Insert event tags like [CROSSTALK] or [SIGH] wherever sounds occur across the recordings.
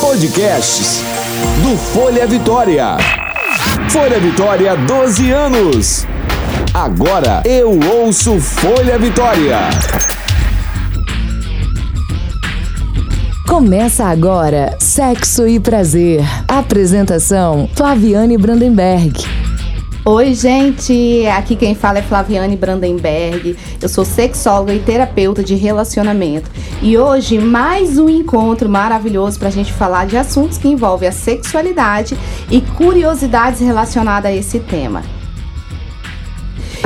Podcasts do Folha Vitória. Folha Vitória, 12 anos. Agora eu ouço Folha Vitória. Começa agora Sexo e Prazer. Apresentação Flaviane Brandenberg. Oi, gente! Aqui quem fala é Flaviane Brandenberg. Eu sou sexóloga e terapeuta de relacionamento. E hoje, mais um encontro maravilhoso para a gente falar de assuntos que envolvem a sexualidade e curiosidades relacionadas a esse tema.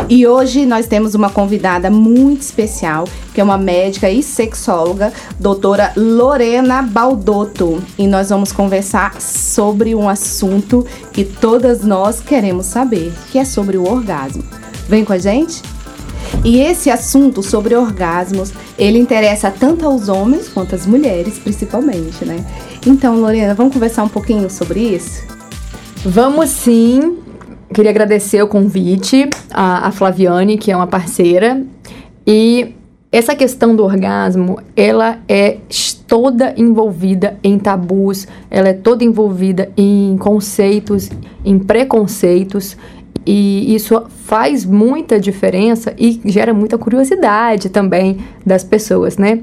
E hoje nós temos uma convidada muito especial, que é uma médica e sexóloga, doutora Lorena Baldotto. E nós vamos conversar sobre um assunto que todas nós queremos saber, que é sobre o orgasmo. Vem com a gente? E esse assunto sobre orgasmos, ele interessa tanto aos homens quanto às mulheres, principalmente, né? Então, Lorena, vamos conversar um pouquinho sobre isso? Vamos sim. Queria agradecer o convite à, Flaviane, que é uma parceira. E essa questão do orgasmo, ela é toda envolvida em tabus, ela é toda envolvida em conceitos, em preconceitos, e isso faz muita diferença e gera muita curiosidade também das pessoas, né?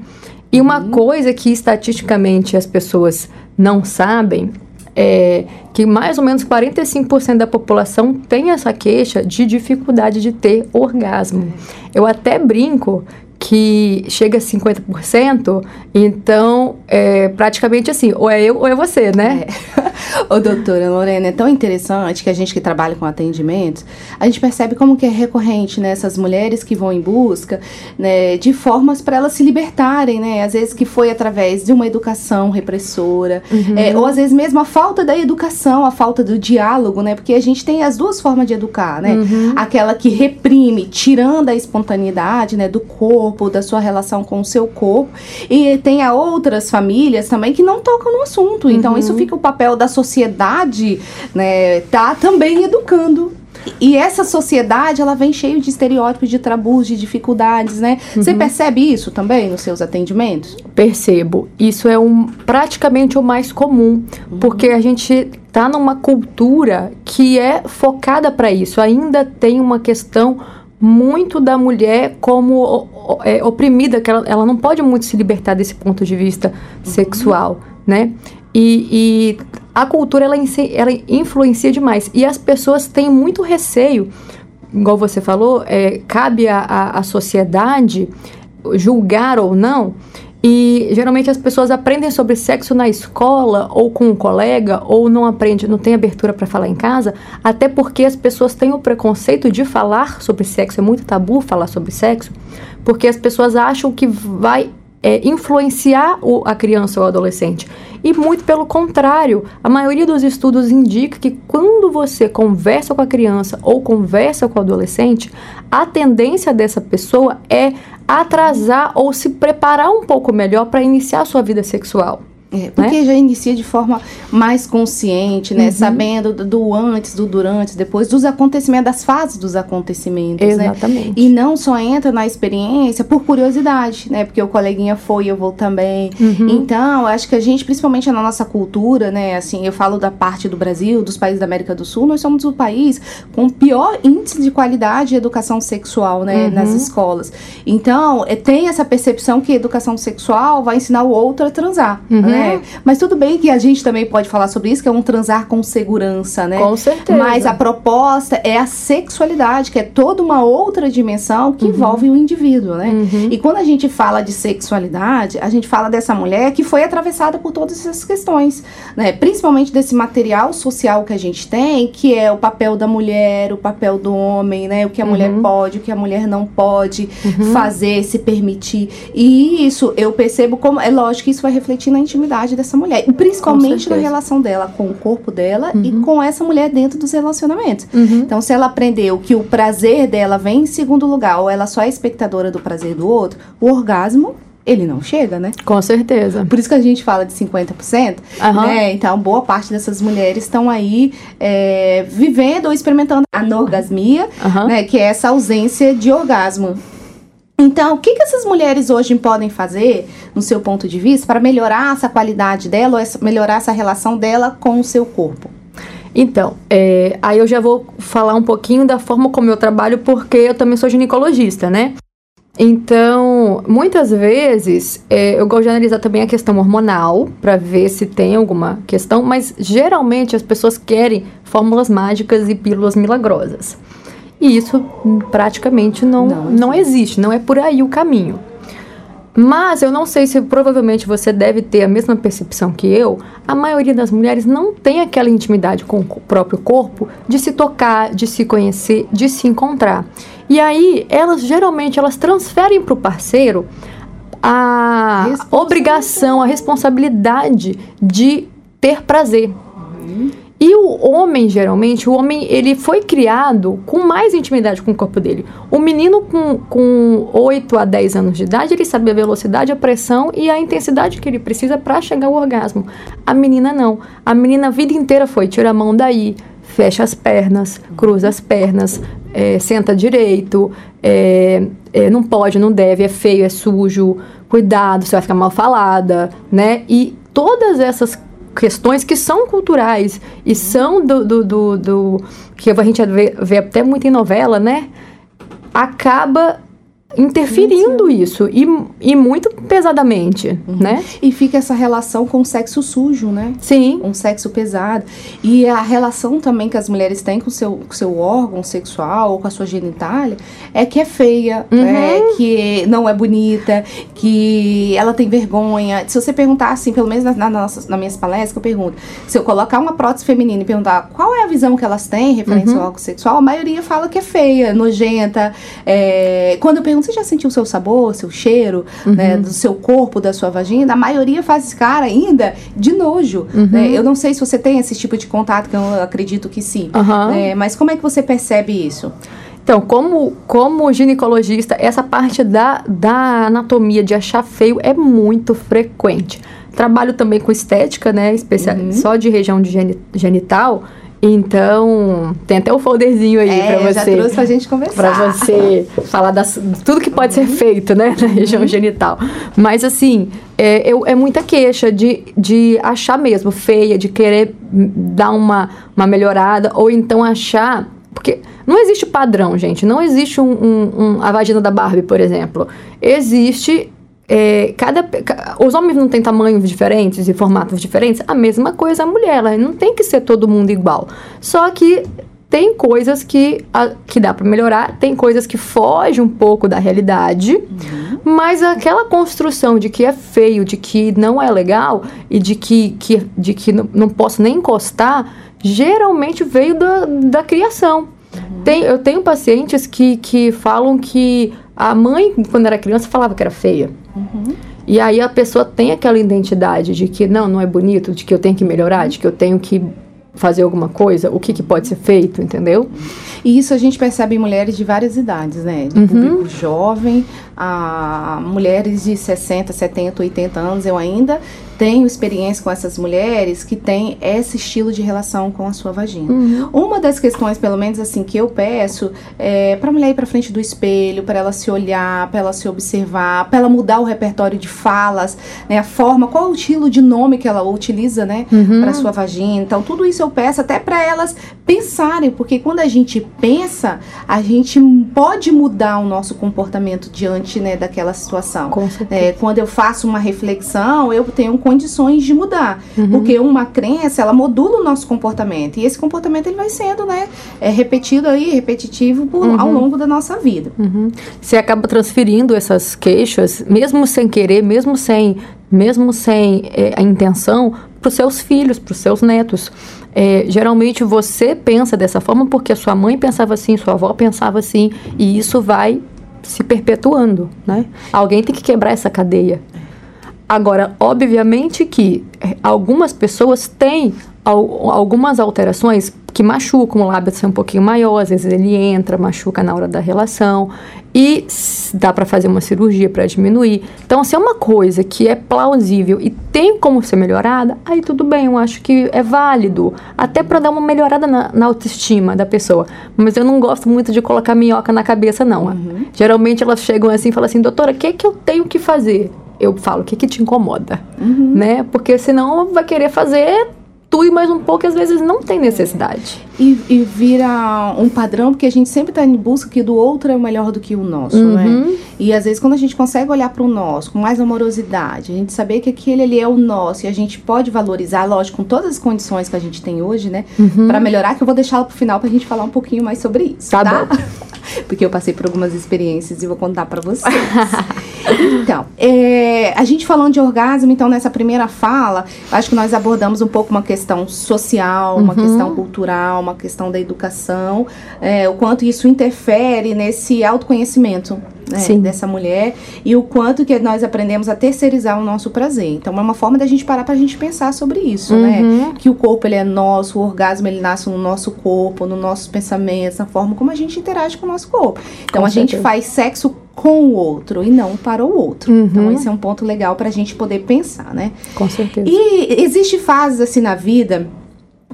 E uma uhum. coisa que estatisticamente as pessoas não sabem é, que mais ou menos 45% da população tem essa queixa de dificuldade de ter orgasmo. Eu até brinco que chega a 50%, então é praticamente assim, ou é eu ou é você, né? É. Ô, doutora Lorena, é tão interessante que a gente que trabalha com atendimentos, a gente percebe como que é recorrente nessas né, mulheres que vão em busca né, de formas para elas se libertarem, né? Às vezes que foi através de uma educação repressora, uhum. é, ou às vezes mesmo a falta da educação, a falta do diálogo, né? Porque a gente tem as duas formas de educar, né? Uhum. Aquela que reprime, tirando a espontaneidade, né, do corpo, corpo, da sua relação com o seu corpo. E tem outras famílias também que não tocam no assunto. Então, isso uhum. fica o papel da sociedade, né? Tá também educando e essa sociedade, ela vem cheio de estereótipos, de tabus, de dificuldades, né? Uhum. Você percebe isso também nos seus atendimentos? Percebo. Isso é um, praticamente o mais comum, uhum. porque a gente tá numa cultura que é focada para isso. Ainda tem uma questão muito da mulher como é, oprimida, que ela, ela, não pode muito se libertar desse ponto de vista sexual, né? E, e, a cultura, ela, ela influencia demais. E as pessoas têm muito receio, igual você falou, é, cabe à sociedade julgar ou não, geralmente as pessoas aprendem sobre sexo na escola ou com um colega ou não aprende, não tem abertura para falar em casa, até porque as pessoas têm o preconceito de falar sobre sexo, é muito tabu falar sobre sexo, porque as pessoas acham que vai é, influenciar o, a criança ou o adolescente. E muito pelo contrário, a maioria dos estudos indica que quando você conversa com a criança ou conversa com o adolescente, a tendência dessa pessoa é atrasar ou se preparar um pouco melhor para iniciar sua vida sexual. É, porque né? já inicia de forma mais consciente, né? Uhum. Sabendo do, antes, do durante, depois, dos acontecimentos, das fases dos acontecimentos, né? Exatamente. Né? E não só entra na experiência por curiosidade, né? Porque o coleguinha foi, eu vou também. Uhum. Então, acho que a gente, principalmente na nossa cultura, né? Assim, eu falo da parte do Brasil, dos países da América do Sul, nós somos o país com o pior índice de qualidade de educação sexual, né? Uhum. Nas escolas. Então, é, tem essa percepção que educação sexual vai ensinar o outro a transar, uhum. Né? É, mas tudo bem que a gente também pode falar sobre isso, que é um transar com segurança, né? Com certeza. Mas a proposta é a sexualidade, que é toda uma outra dimensão que uhum. envolve o indivíduo, né? Uhum. E quando a gente fala de sexualidade, a gente fala dessa mulher que foi atravessada por todas essas questões, né? Principalmente desse material social que a gente tem, que é o papel da mulher, o papel do homem, né? O que a uhum. mulher pode, o que a mulher não pode uhum. fazer, se permitir. E isso eu percebo como, é lógico que isso vai refletir na intimidade dessa mulher. E principalmente na relação dela com o corpo dela uhum. e com essa mulher dentro dos relacionamentos. Uhum. Então, se ela aprendeu que o prazer dela vem em segundo lugar, ou ela só é espectadora do prazer do outro, o orgasmo ele não chega, né? Com certeza. Por isso que a gente fala de 50%, uhum. né? Então, boa parte dessas mulheres estão aí é, vivendo ou experimentando a anorgasmia, uhum. né? Que é essa ausência de orgasmo. Então, o que, que essas mulheres hoje podem fazer, no seu ponto de vista, para melhorar essa qualidade dela, ou melhorar essa relação dela com o seu corpo? Então, é, aí eu já vou falar um pouquinho da forma como eu trabalho, porque eu também sou ginecologista, né? Então, muitas vezes é, eu gosto de analisar também a questão hormonal para ver se tem alguma questão, mas geralmente as pessoas querem fórmulas mágicas e pílulas milagrosas. E isso praticamente não, não, não existe, não é por aí o caminho. Mas eu não sei se provavelmente você deve ter a mesma percepção que eu. A maioria das mulheres não tem aquela intimidade com o próprio corpo de se tocar, de se conhecer, de se encontrar. E aí elas geralmente elas transferem para o parceiro a obrigação, a responsabilidade de ter prazer. Uhum. E o homem, geralmente, o homem, ele foi criado com mais intimidade com o corpo dele. O menino com, com 8 a 10 anos de idade, ele sabe a velocidade, a pressão e a intensidade que ele precisa para chegar ao orgasmo. A menina não. A menina a vida inteira foi, tira a mão daí, fecha as pernas, cruza as pernas, é, senta direito, é, é, não pode, não deve, é feio, é sujo, cuidado, você vai ficar mal falada, né? E todas essas questões que são culturais e são do, do, do, do que a gente vê, vê, até muito em novela, né? Acaba interferindo isso, e, e muito pesadamente, uhum. né? E fica essa relação com o sexo sujo, né? Sim. Um sexo pesado. E a relação também que as mulheres têm com o seu, com seu órgão sexual ou com a sua genitália é que é feia, uhum. né? que não é bonita, que ela tem vergonha. Se você perguntar assim, pelo menos nas, nas, nossas, nas minhas palestras, eu pergunto, se eu colocar uma prótese feminina e perguntar qual é a visão que elas têm referente uhum. ao órgão sexual, a maioria fala que é feia, nojenta. É... Quando eu pergunto você já sentiu o seu sabor, seu cheiro, uhum. né, do seu corpo, da sua vagina? A maioria faz esse cara ainda de nojo. Uhum. Né? Eu não sei se você tem esse tipo de contato, que eu acredito que sim. Uhum. Né? Mas como é que você percebe isso? Então, como, como ginecologista, essa parte da, da anatomia de achar feio é muito frequente. Trabalho também com estética, né? Especial, uhum. Só de região de genital. Então, tem até o um folderzinho aí é, para você. Já trouxe pra gente conversar. Pra você falar das tudo que pode uhum. ser feito, né, na região uhum. genital. Mas assim, é, eu, é muita queixa de, de achar mesmo feia, de querer dar uma, uma melhorada, ou então achar. Porque não existe padrão, gente. Não existe um, um, um a vagina da Barbie, por exemplo. Existe é, cada, os homens não têm tamanhos diferentes e formatos diferentes, a mesma coisa a mulher, ela não tem que ser todo mundo igual. Só que tem coisas que, a, que dá para melhorar, tem coisas que fogem um pouco da realidade, uhum. mas aquela construção de que é feio, de que não é legal e de que, que, de que não, não posso nem encostar, geralmente veio da, da criação. Uhum. Tem, eu tenho pacientes que, que falam que a mãe, quando era criança, falava que era feia. Uhum. E aí a pessoa tem aquela identidade de que não, não é bonito, de que eu tenho que melhorar, de que eu tenho que fazer alguma coisa, o que, que pode ser feito, entendeu? E isso a gente percebe em mulheres de várias idades, né? De uhum. público jovem, a mulheres de 60, 70, 80 anos. Eu ainda tenho experiência com essas mulheres que têm esse estilo de relação com a sua vagina. Uhum. Uma das questões, pelo menos assim, que eu peço é para a mulher ir para frente do espelho, para ela se olhar, para ela se observar, para ela mudar o repertório de falas, né, a forma, qual o estilo de nome que ela utiliza, né, uhum. para sua vagina. Então, tudo isso eu peço até para elas pensarem, porque quando a gente pensa, a gente pode mudar o nosso comportamento diante, né, daquela situação. Com é, quando eu faço uma reflexão, eu tenho condições de mudar. Uhum. Porque uma crença, ela modula o nosso comportamento. E esse comportamento ele vai sendo, né, é repetido aí, repetitivo por, uhum. ao longo da nossa vida. Uhum. Você acaba transferindo essas queixas, mesmo sem querer, mesmo sem, mesmo sem é, a intenção, para os seus filhos, para os seus netos. É, geralmente você pensa dessa forma porque a sua mãe pensava assim, sua avó pensava assim, e isso vai se perpetuando, né? Alguém tem que quebrar essa cadeia. Agora, obviamente que eh, algumas pessoas têm algumas alterações que machucam, o lábio ser um pouquinho maior, às vezes ele entra, machuca na hora da relação e dá para fazer uma cirurgia para diminuir. Então, se é uma coisa que é plausível e tem como ser melhorada, aí tudo bem, eu acho que é válido, até para dar uma melhorada na, na, autoestima da pessoa. Mas eu não gosto muito de colocar minhoca na cabeça, não. Uhum. Geralmente elas chegam assim e falam assim, doutora, o que, é que eu tenho que fazer? Eu falo, o que, que te incomoda? Uhum. Né? Porque senão vai querer fazer tudo e mais um pouco, e às vezes não tem necessidade. E, e vira um padrão, porque a gente sempre está em busca que do outro é melhor do que o nosso, uhum. né? E às vezes quando a gente consegue olhar para o nosso com mais amorosidade, a gente saber que aquele ali é o nosso e a gente pode valorizar, lógico, com todas as condições que a gente tem hoje, né? Uhum. Para melhorar, que eu vou deixá-la para o final para a gente falar um pouquinho mais sobre isso, tá? tá? bom. [LAUGHS] porque eu passei por algumas experiências e vou contar para vocês. [LAUGHS] então, é, a gente falando de orgasmo, então nessa primeira fala, acho que nós abordamos um pouco uma questão social, uma uhum. questão cultural, uma questão da educação, é, o quanto isso interfere nesse autoconhecimento né, dessa mulher e o quanto que nós aprendemos a terceirizar o nosso prazer. Então é uma forma da gente parar para a gente pensar sobre isso, né? uhum. né? Que o corpo ele é nosso, o orgasmo ele nasce no nosso corpo, nos nossos pensamentos, na forma como a gente interage com o nosso corpo. Então com a certeza. gente faz sexo com o outro e não para o outro. Uhum. Então esse é um ponto legal para a gente poder pensar, né? Com certeza. E existe fases assim na vida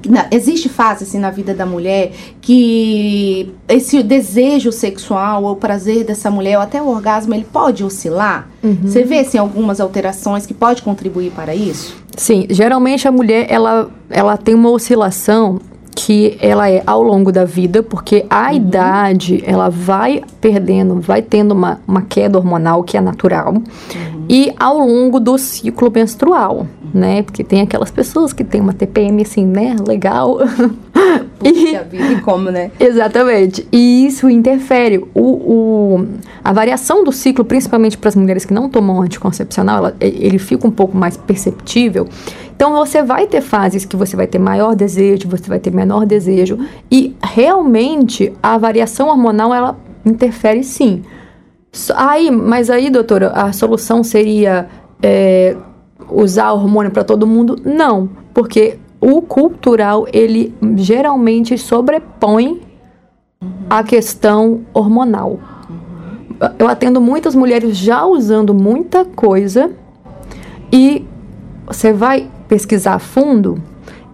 na, existe fase assim na vida da mulher que esse desejo sexual ou prazer dessa mulher ou até o orgasmo ele pode oscilar uhum. você vê assim algumas alterações que pode contribuir para isso sim geralmente a mulher ela ela tem uma oscilação que ela é ao longo da vida, porque a uhum. idade ela vai perdendo, vai tendo uma, uma queda hormonal que é natural, uhum. e ao longo do ciclo menstrual, né? Porque tem aquelas pessoas que têm uma TPM assim, né? Legal. [LAUGHS] [LAUGHS] E, vida, e como, né? Exatamente. E isso interfere. O, o, a variação do ciclo, principalmente para as mulheres que não tomam anticoncepcional, ela, ele fica um pouco mais perceptível. Então você vai ter fases que você vai ter maior desejo, você vai ter menor desejo e realmente a variação hormonal ela interfere sim. Aí, mas aí, doutora, a solução seria é, usar hormônio para todo mundo? Não, porque o cultural ele geralmente sobrepõe a questão hormonal. Eu atendo muitas mulheres já usando muita coisa e você vai pesquisar a fundo,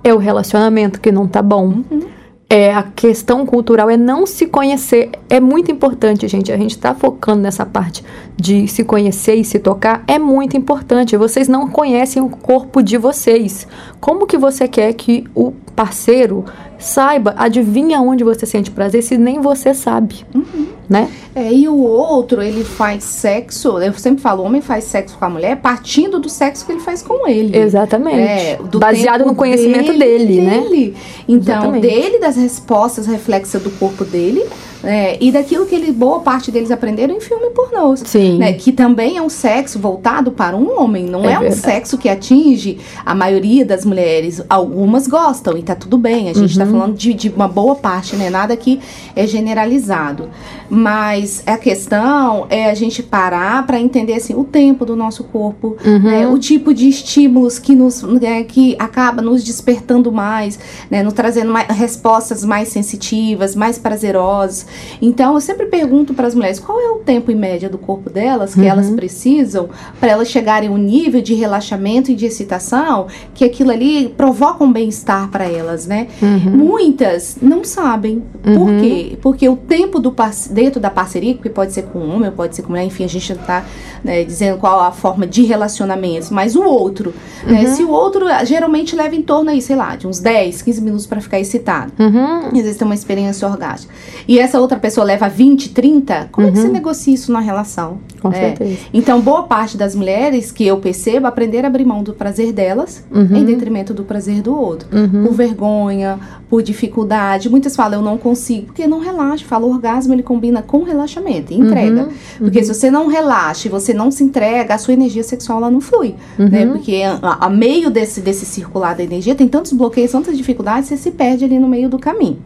é o relacionamento que não tá bom. Uhum. É, a questão cultural é não se conhecer. É muito importante, gente. A gente está focando nessa parte de se conhecer e se tocar. É muito importante. Vocês não conhecem o corpo de vocês. Como que você quer que o parceiro saiba, adivinha onde você sente prazer se nem você sabe, uhum. né? É, e o outro, ele faz sexo, eu sempre falo, o homem faz sexo com a mulher partindo do sexo que ele faz com ele. Exatamente. É, Baseado no conhecimento dele, dele, dele. né? Então, Exatamente. dele, das respostas reflexas do corpo dele, é, e daquilo que ele, boa parte deles aprenderam em filme pornô. Sim. Né, que também é um sexo voltado para um homem, não é, é um sexo que atinge a maioria das mulheres. Algumas gostam e tá tudo bem, a gente está uhum. falando de, de, uma boa parte, né? Nada que é generalizado. Mas a questão é a gente parar para entender assim, o tempo do nosso corpo, uhum. né, o tipo de estímulos que nos né, que acaba nos despertando mais, né, nos trazendo mais, respostas mais sensitivas, mais prazerosas. Então, eu sempre pergunto para as mulheres qual é o tempo em média do corpo delas que uhum. elas precisam para elas chegarem a um nível de relaxamento e de excitação que aquilo ali provoca um bem-estar para elas, né? Uhum. Muitas não sabem. Por uhum. quê? Porque o tempo do dentro da parceria, que pode ser com um homem, pode ser com mulher, enfim, a gente não está né, dizendo qual a forma de relacionamento, mas o outro. Né? Uhum. Se o outro geralmente leva em torno aí, sei lá, de uns 10, 15 minutos para ficar excitado. Uhum. Às vezes tem uma experiência orgástica. E essa outra pessoa leva 20, 30, como uhum. é que você uhum. negocia isso na relação? Com é. certeza. Então, boa parte das mulheres que eu percebo aprender a abrir mão do prazer delas uhum. em detrimento do prazer do outro. Uhum. Por vergonha, por dificuldade. Muitas falam, eu não consigo, porque não relaxa. Fala, o orgasmo ele combina com relaxamento e entrega. Uhum. Porque se você não relaxa e você não se entrega, a sua energia sexual ela não flui. Né? Porque a, a meio desse, desse circular da energia tem tantos bloqueios, tantas dificuldades, você se perde ali no meio do caminho.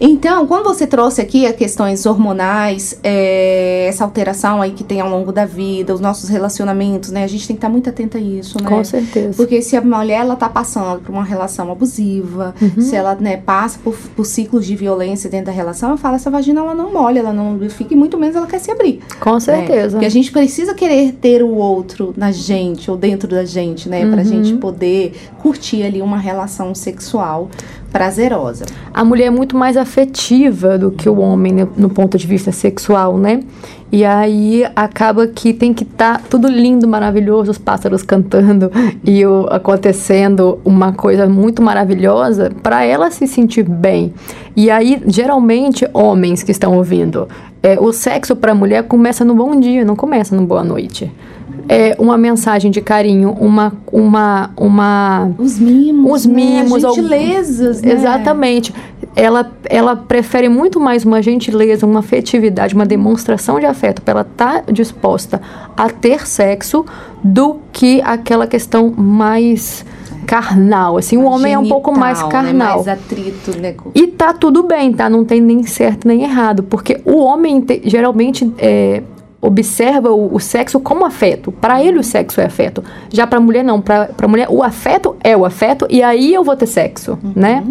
Então, quando você trouxe aqui as questões hormonais, é, essa alteração aí que tem ao longo da vida, os nossos relacionamentos, né? A gente tem que estar muito atenta a isso, né? Com certeza. Porque se a mulher ela tá passando por uma relação abusiva, Uhum. se ela né, passa por, por ciclos de violência dentro da relação, eu falo, essa vagina ela não molha, ela não fica e muito menos ela quer se abrir. Com né? certeza. Porque a gente precisa querer ter o outro na gente ou dentro da gente, né? Pra Uhum. gente poder curtir ali uma relação sexual prazerosa. a mulher é muito mais afetiva do que o homem né, no ponto de vista sexual, né? E aí acaba que tem que estar tudo lindo, maravilhoso, os pássaros cantando [LAUGHS] e o, acontecendo uma coisa muito maravilhosa para ela se sentir bem. E aí, geralmente, homens que estão ouvindo, é, o sexo para a mulher começa no bom dia, não começa no boa noite. É uma mensagem de carinho, uma uma uma Os mimos, Os né? mimos, As gentilezas, né? Exatamente. Ela, ela prefere muito mais uma gentileza, uma afetividade, uma demonstração de afeto para ela estar disposta a ter sexo do que aquela questão mais carnal. Assim, o homem é um pouco mais né? carnal. Mais atrito, né? E tá tudo bem, tá? Não tem nem certo nem errado. Porque o homem te- geralmente é, observa o, o sexo como afeto. Para ele o sexo é afeto. Já para mulher não. Para mulher o afeto é o afeto e aí eu vou ter sexo, né?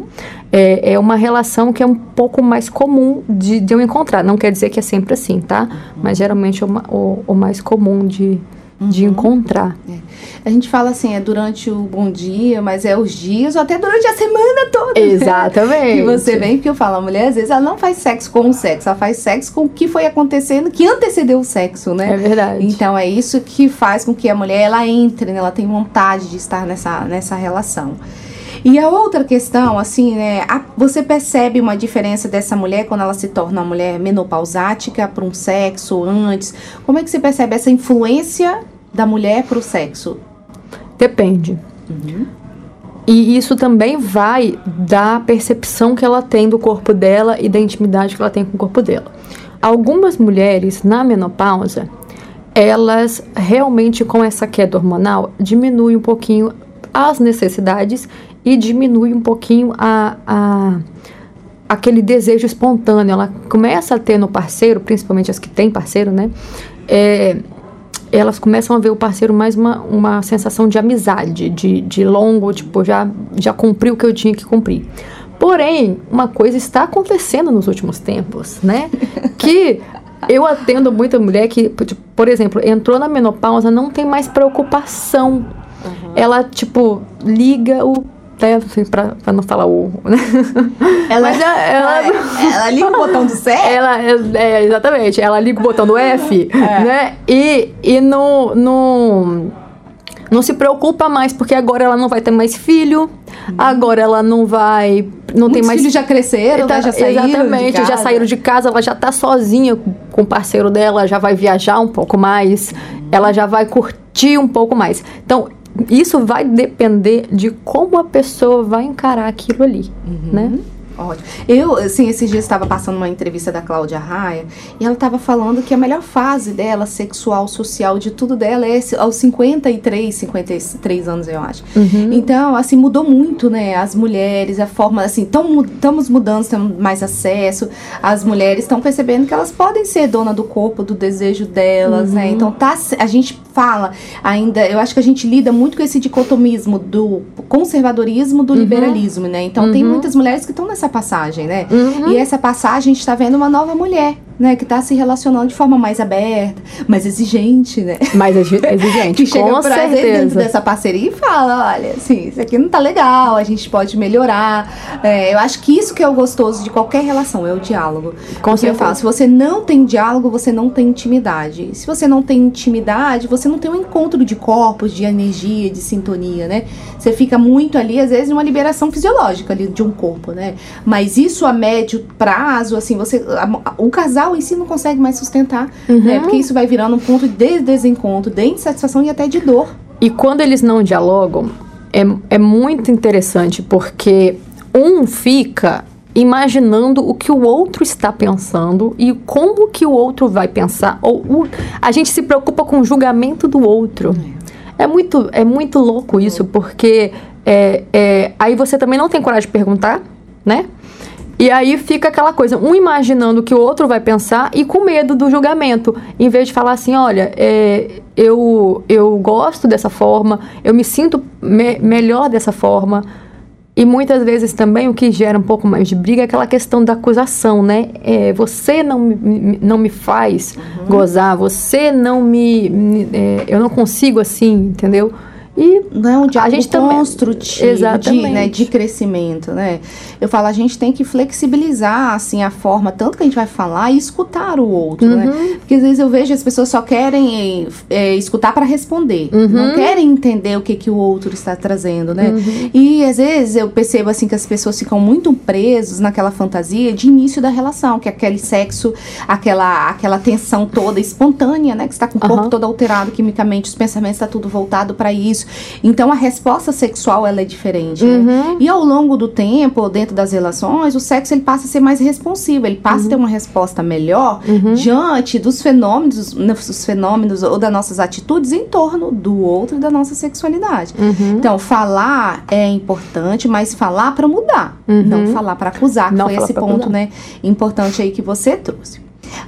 É, é uma relação que é um pouco mais comum de, de eu encontrar. Não quer dizer que é sempre assim, tá? Mas geralmente é o- o mais comum de, de encontrar. A gente fala assim, é durante o bom dia, mas é os dias ou até durante a semana toda. né? Exatamente. Que você vem, porque eu falo, a mulher às vezes ela não faz sexo com o sexo, ela faz sexo com o que foi acontecendo, que antecedeu o sexo, né? É verdade. Então é isso que faz com que a mulher ela entre, né? ela tem vontade de estar nessa, nessa relação. E a outra questão, assim, né? a- você percebe uma diferença dessa mulher quando ela se torna uma mulher menopausática para um sexo antes? Como é que você percebe essa influência da mulher para o sexo? Depende. E isso também vai da percepção que ela tem do corpo dela e da intimidade que ela tem com o corpo dela. Algumas mulheres na menopausa, elas realmente com essa queda hormonal diminuem um pouquinho as necessidades e diminui um pouquinho a, a aquele desejo espontâneo. Ela começa a ter no parceiro, principalmente as que têm parceiro, né? É, elas começam a ver o parceiro mais uma, uma sensação de amizade, de, de longo, tipo, já, já cumpri o que eu tinha que cumprir. Porém, uma coisa está acontecendo nos últimos tempos, né? [LAUGHS] Que eu atendo muita mulher que, tipo, por exemplo, entrou na menopausa, não tem mais preocupação. Ela, tipo, liga o. Assim, pra, pra não falar o. Né? Ela, Mas a- ela- ela liga o botão do sexo? Ela, é, é, exatamente, ela liga o botão do F, né? E, e não, não, não se preocupa mais, porque agora ela não vai ter mais filho, agora ela não vai. Não tem Muitos mais. filhos já cresceram, Tá- né? já saíram Exatamente, de casa. já saíram de casa, ela já tá sozinha com o parceiro dela, já vai viajar um pouco mais, ela já vai curtir um pouco mais. Então, isso vai depender de como a pessoa vai encarar aquilo ali, né? Ótimo. Eu, assim, esses dias estava passando uma entrevista da Cláudia Raia e ela estava falando que a melhor fase dela, sexual, social, de tudo dela, é aos 53, 53 anos, eu acho. Então, assim, mudou muito, né? As mulheres, a forma, assim, estamos mudando, temos mais acesso. As mulheres estão percebendo que elas podem ser dona do corpo, do desejo delas, né? Então, tá, a gente fala ainda, eu acho que a gente lida muito com esse dicotomismo do conservadorismo do liberalismo, né? Então, tem muitas mulheres que estão nessa passagem, né? E essa passagem, a gente está vendo uma nova mulher, né? Que está se relacionando de forma mais aberta, mais exigente, né? Mais exi- [LAUGHS] exigente, que chega com pra dentro certeza. dessa parceria e fala, olha, assim, isso aqui não tá legal, a gente pode melhorar. É, eu acho que isso que é o gostoso de qualquer relação, é o diálogo. Com Porque eu certeza. falo, se você não tem diálogo, você não tem intimidade. Se você não tem intimidade, você não tem um encontro de corpos, de energia, de sintonia, né? Você fica muito ali, às vezes, numa liberação fisiológica ali de um corpo, né? Mas isso a médio prazo, assim, você. a- o casal em si não consegue mais sustentar, Uhum. né? Porque isso vai virando um ponto de desencontro, de insatisfação e até de dor. E quando eles não dialogam, é, é muito interessante, porque um fica imaginando o que o outro está pensando e como que o outro vai pensar. Ou o- a gente se preocupa com o julgamento do outro. É muito, é muito louco isso, porque é, é, aí você também não tem coragem de perguntar, né? E aí fica aquela coisa, um imaginando o que o outro vai pensar e com medo do julgamento. Em vez de falar assim, olha, é, eu, eu gosto dessa forma, eu me sinto me melhor dessa forma. E muitas vezes também o que gera um pouco mais de briga é aquela questão da acusação, né? É, você não me, não me faz uhum. gozar, você não me. me é, eu não consigo assim, entendeu? E não é um diálogo a gente construtivo de, né, de crescimento, né? Eu falo, a gente tem que flexibilizar, assim, a forma, tanto que a gente vai falar e escutar o outro, né? uhum. né? Porque às vezes eu vejo as pessoas só querem é, escutar para responder, uhum. não querem entender o que, que o outro está trazendo, né? Uhum. E às vezes eu percebo, assim, que as pessoas ficam muito presos naquela fantasia de início da relação, que é aquele sexo, aquela, aquela tensão toda espontânea, né? Que está com o corpo todo alterado quimicamente, os pensamentos está tudo voltado para isso isso. Então a resposta sexual ela é diferente. Né? Uhum. Né? E ao longo do tempo, dentro das relações, o sexo ele passa a ser mais responsivo, ele passa uhum. a ter uma resposta melhor uhum. diante dos fenômenos, dos fenômenos ou das nossas atitudes em torno do outro e da nossa sexualidade. Uhum. Então falar é importante, mas falar para mudar, não uhum. falar para acusar. Não foi esse ponto, né, importante aí que você trouxe.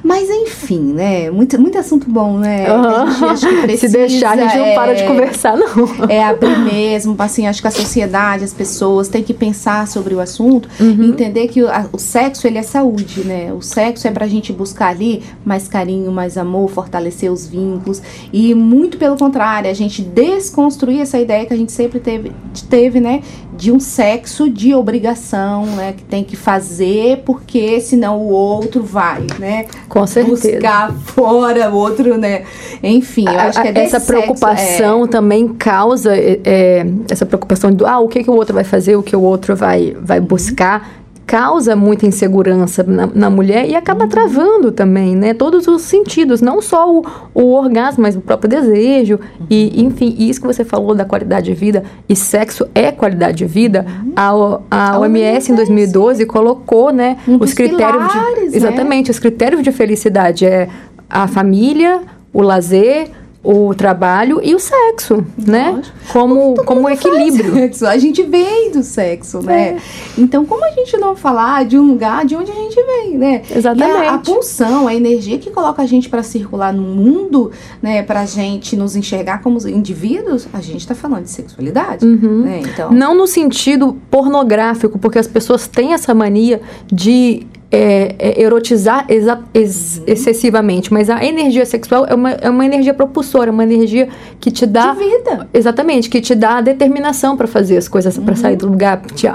Mas enfim, né? Muito, muito assunto bom, né? Uhum. Gente, acho que [LAUGHS] precisa, Se deixar, a gente não é, para de é, conversar, não. É abrir mesmo, assim, acho que a sociedade, as pessoas têm que pensar sobre o assunto uhum. e entender que o, a, o, sexo, ele é saúde, né? O sexo é pra gente buscar ali mais carinho, mais amor, fortalecer os vínculos e muito pelo contrário, a gente desconstruir essa ideia que a gente sempre teve, teve né? De um sexo de obrigação, né? Que tem que fazer porque senão o outro vai, né? Com certeza. Buscar fora o outro, né? Enfim, eu acho que é Essa preocupação sexo, é... também causa é, é, essa preocupação do ah, o que, que o outro vai fazer, o que o outro vai, vai buscar causa muita insegurança na, na mulher e acaba uhum. travando também, né? Todos os sentidos, não só o, o orgasmo, mas o próprio desejo. Uhum. E, enfim, isso que você falou da qualidade de vida, e sexo é qualidade de vida, uhum. a, a OMS em 2012 colocou, né, um os critérios pilares, de. Exatamente, né? os critérios de felicidade é a família, o lazer, o trabalho e o sexo, né? Como, como equilíbrio. Sexo. A gente vem do sexo, né? É. Então, como a gente não falar de um lugar de onde a gente vem, né? Exatamente. E a, a pulsão, a energia que coloca a gente para circular no mundo, né? Pra gente nos enxergar como indivíduos, a gente tá falando de sexualidade, uhum. né? Então... Não no sentido pornográfico, porque as pessoas têm essa mania de é, é, erotizar ex, excessivamente, mas a energia sexual é uma, é uma energia propulsora, uma energia que te dá. De vida. Exatamente, que te dá a determinação para fazer as coisas, uhum. para sair do lugar, te,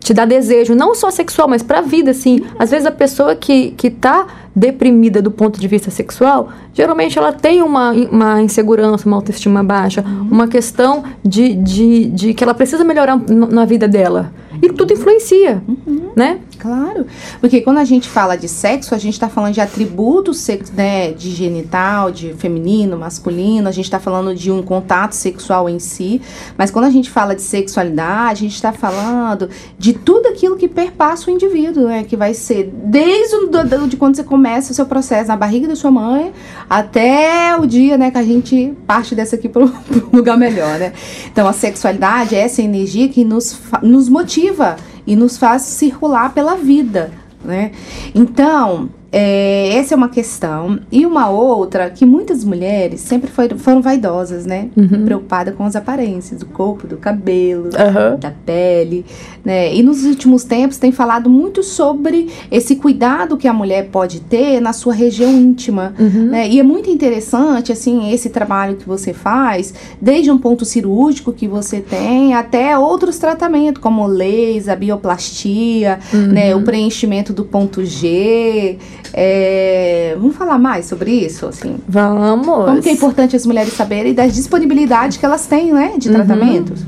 te dá desejo, não só sexual, mas para a vida, assim. Uhum. Às vezes a pessoa que, que tá deprimida do ponto de vista sexual, geralmente ela tem uma, uma insegurança, uma autoestima baixa, uhum. uma questão de, de, de que ela precisa melhorar na vida dela. E tudo influencia, uhum. né? Claro, porque quando a gente fala de sexo, a gente está falando de atributos né, de genital, de feminino, masculino, a gente está falando de um contato sexual em si, mas quando a gente fala de sexualidade, a gente está falando de tudo aquilo que perpassa o indivíduo, né, que vai ser desde o, de quando você começa o seu processo na barriga da sua mãe até o dia né, que a gente parte dessa aqui para [LAUGHS] um lugar melhor. Né? Então, a sexualidade é essa energia que nos, nos motiva e nos faz circular pela vida, né? Então, é, essa é uma questão. E uma outra, que muitas mulheres sempre foram, foram vaidosas, né? Uhum. Preocupadas com as aparências do corpo, do cabelo, uhum. da pele, né? E nos últimos tempos tem falado muito sobre esse cuidado que a mulher pode ter na sua região íntima, uhum. né? E é muito interessante, assim, esse trabalho que você faz, desde um ponto cirúrgico que você tem, até outros tratamentos, como laser, bioplastia, né? O preenchimento do ponto G, é, vamos falar mais sobre isso, assim? Vamos. Como que é importante as mulheres saberem das disponibilidades que elas têm, né, de uhum. tratamentos?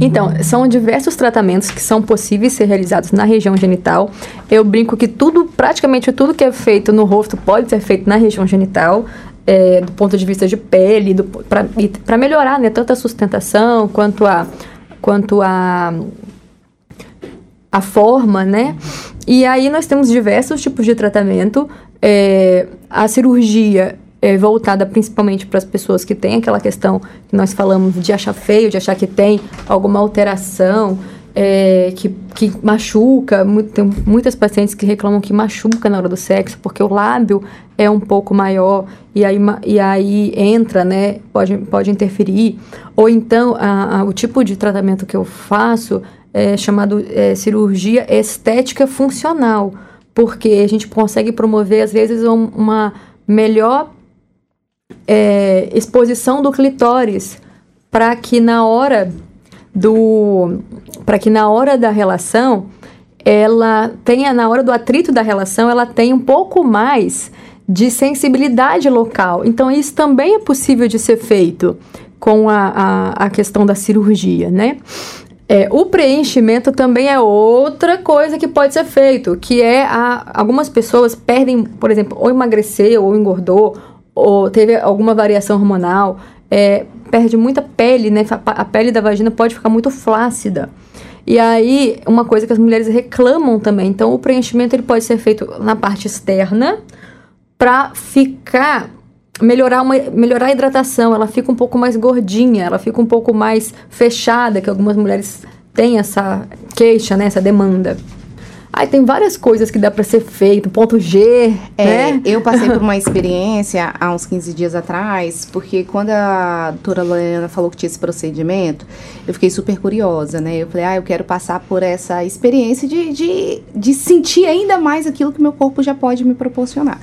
Então, são diversos tratamentos que são possíveis ser realizados na região genital. Eu brinco que tudo, praticamente tudo que é feito no rosto pode ser feito na região genital. É, do ponto de vista de pele, para melhorar né, tanto a sustentação quanto a, quanto a a forma, né? E aí nós temos diversos tipos de tratamento. É, a cirurgia é voltada principalmente para as pessoas que têm aquela questão que nós falamos de achar feio, de achar que tem alguma alteração. é, que, que machuca. Tem muitas pacientes que reclamam que machuca na hora do sexo, porque o lábio é um pouco maior e aí, e aí entra, né? Pode, pode interferir. Ou então, a, a, o tipo de tratamento que eu faço é chamado é, cirurgia estética funcional, porque a gente consegue promover, às vezes, uma melhor é, exposição do clitóris para que na hora do para que na hora da relação ela tenha na hora do atrito da relação ela tenha um pouco mais de sensibilidade local. Então isso também é possível de ser feito com a, a, a questão da cirurgia né é, o preenchimento também é outra coisa que pode ser feito, que é a, algumas pessoas perdem, por exemplo, ou emagreceu, ou engordou, ou teve alguma variação hormonal, é, perde muita pele, né? A pele da vagina pode ficar muito flácida. E aí, uma coisa que as mulheres reclamam também. Então, o preenchimento ele pode ser feito na parte externa para ficar melhorar, uma, melhorar a hidratação. Ela fica um pouco mais gordinha, ela fica um pouco mais fechada, que algumas mulheres têm essa queixa, né, essa demanda. Ai, tem várias coisas que dá para ser feito, ponto G, é, né? Eu passei por uma [LAUGHS] experiência há uns 15 dias atrás, porque quando a doutora Lorena falou que tinha esse procedimento, eu fiquei super curiosa, né? Eu falei, ah, eu quero passar por essa experiência de, de, de sentir ainda mais aquilo que meu corpo já pode me proporcionar.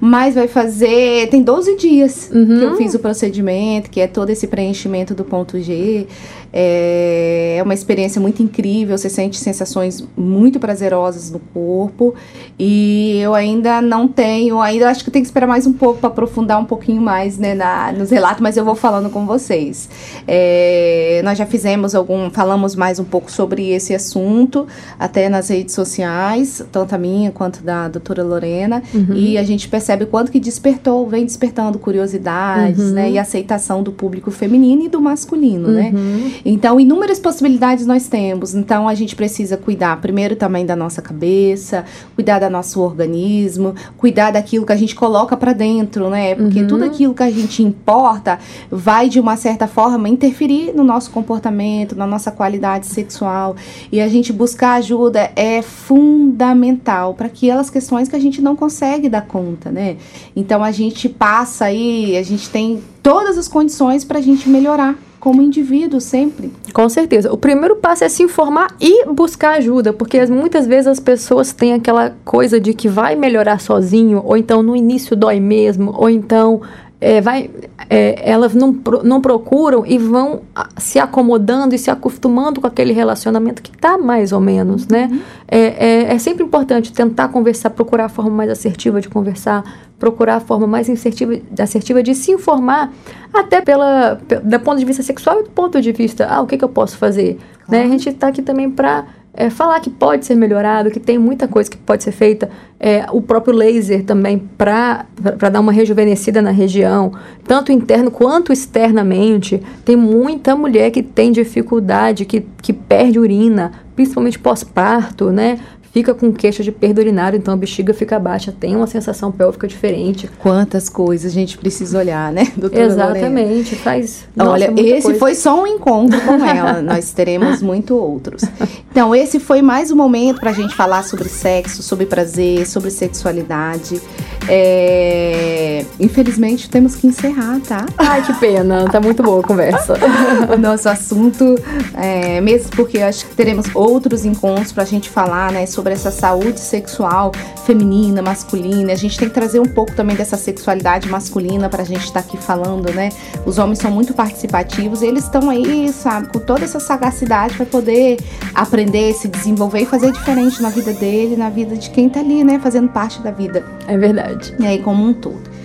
Mas vai fazer, tem 12 dias uhum. que eu fiz o procedimento, que é todo esse preenchimento do ponto G. É, é uma experiência muito incrível, você sente sensações muito prazerosas no corpo. E eu ainda não tenho, ainda acho que tem que esperar mais um pouco para aprofundar um pouquinho mais né, na, nos relatos, mas eu vou falando com vocês. É, nós já fizemos algum, falamos mais um pouco sobre esse assunto, até nas redes sociais, tanto a minha quanto da doutora Lorena, uhum. e a gente percebe quanto que despertou, vem despertando curiosidades, uhum. né, e aceitação do público feminino e do masculino, né? uhum. né? Então, inúmeras possibilidades nós temos. Então, a gente precisa cuidar primeiro também da nossa cabeça, cuidar do nosso organismo, cuidar daquilo que a gente coloca para dentro, né? Porque uhum. tudo aquilo que a gente importa vai, de uma certa forma, interferir no nosso comportamento, na nossa qualidade sexual. E a gente buscar ajuda é fundamental para aquelas questões que a gente não consegue dar conta, né? Então, a gente passa aí, a gente tem todas as condições para a gente melhorar como indivíduo sempre. Com certeza. O primeiro passo é se informar e buscar ajuda, porque muitas vezes as pessoas têm aquela coisa de que vai melhorar sozinho, ou então no início dói mesmo, ou então é, vai, é, elas não, não procuram e vão se acomodando e se acostumando com aquele relacionamento que está mais ou menos, né? Uhum. É, é, é, sempre importante tentar conversar, procurar a forma mais assertiva de conversar, procurar a forma mais assertiva, assertiva de se informar, até pela, do ponto de vista sexual e do ponto de vista, ah, o que, que eu posso fazer? Claro. Né? A gente está aqui também para é, falar que pode ser melhorado, que tem muita coisa que pode ser feita. É, o próprio laser também para dar uma rejuvenescida na região, tanto interno quanto externamente. Tem muita mulher que tem dificuldade, que, que perde urina, principalmente pós-parto, né? Fica com queixa de perda urinária, então a bexiga fica baixa, tem uma sensação pélvica diferente. Quantas coisas a gente precisa olhar, né, doutora Exatamente, Lorena? faz. Olha, esse coisa. foi só um encontro com ela, [LAUGHS] nós teremos muito outros. Então, esse foi mais um momento para a gente falar sobre sexo, sobre prazer, sobre sexualidade. É... Infelizmente, temos que encerrar, tá? Ai, que pena, tá muito boa a conversa. [LAUGHS] o nosso assunto, é... mesmo porque acho que teremos outros encontros para a gente falar, né, sobre essa saúde sexual feminina, masculina. A gente tem que trazer um pouco também dessa sexualidade masculina para a gente estar tá aqui falando, né? Os homens são muito participativos, eles estão aí, sabe, com toda essa sagacidade para poder aprender, se desenvolver e fazer diferente na vida dele, na vida de quem tá ali, né, fazendo parte da vida. É verdade. E aí, como um todo.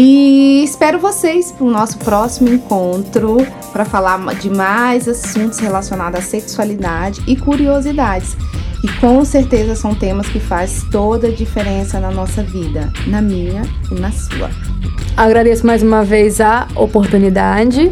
E espero vocês para o nosso próximo encontro para falar de mais assuntos relacionados à sexualidade e curiosidades. E com certeza são temas que faz toda a diferença na nossa vida, na minha e na sua. Agradeço mais uma vez a oportunidade.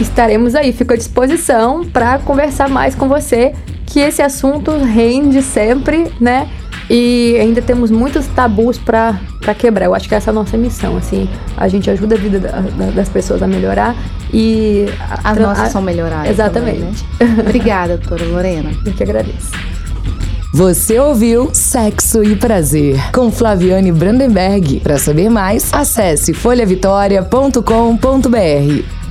Estaremos aí, fico à disposição para conversar mais com você, que esse assunto rende sempre, né? E ainda temos muitos tabus para quebrar. Eu acho que essa é a nossa missão, assim. A gente ajuda a vida da, da, das pessoas a melhorar e... As nossas são melhoradas. Exatamente. Também, né? [LAUGHS] Obrigada, doutora Lorena. Eu que agradeço. Você ouviu Sexo e Prazer com Flaviane Brandenberg. Para saber mais, acesse folhavitória.com.br.